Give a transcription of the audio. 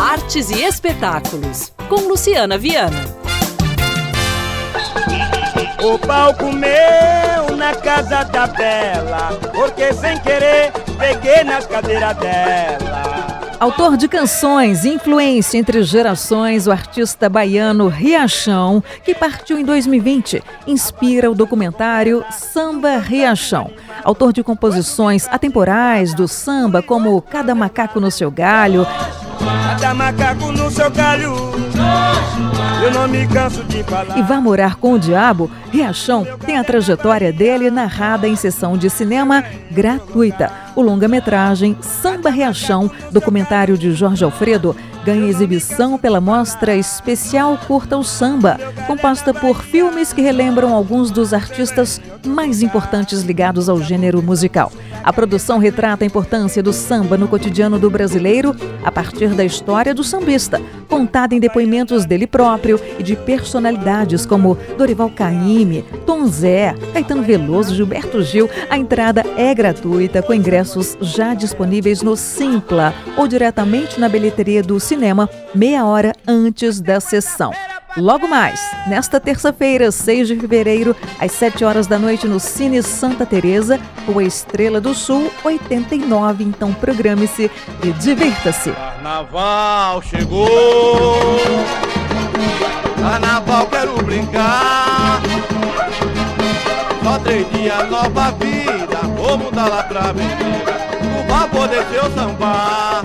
Artes e espetáculos, com Luciana Viana. O pau comeu na casa da Bela, porque sem querer peguei na cadeira dela. Autor de canções, influência entre gerações, o artista baiano Riachão, que partiu em 2020, inspira o documentário Samba Riachão. Autor de composições atemporais do samba, como Cada Macaco no Seu Galho, Cada macaco no seu galho. Eu não me canso de falar. E Vá Morar com o Diabo, Riachão tem a trajetória dele narrada em sessão de cinema gratuita. O longa-metragem Samba Riachão, documentário de Jorge Alfredo, ganha exibição pela mostra especial Curta o Samba, composta por filmes que relembram alguns dos artistas mais importantes ligados ao gênero musical. A produção retrata a importância do samba no cotidiano do brasileiro a partir da história do sambista, contada em depoimentos dele próprio e de personalidades como Dorival Caymmi, Tom Zé, Caetano Veloso, Gilberto Gil. A entrada é gratuita, com ingressos já disponíveis no Simpla ou diretamente na bilheteria do cinema, meia hora antes da sessão. Logo mais, nesta terça-feira, 6 de fevereiro, às 7 horas da noite, no Cine Santa Teresa, o Estrela do Sul 89. Então programe-se e divirta-se. Carnaval chegou, Carnaval quero brincar. Só três dias, nova vida, vou mudar lá pra avenida, pra poder ser o samba.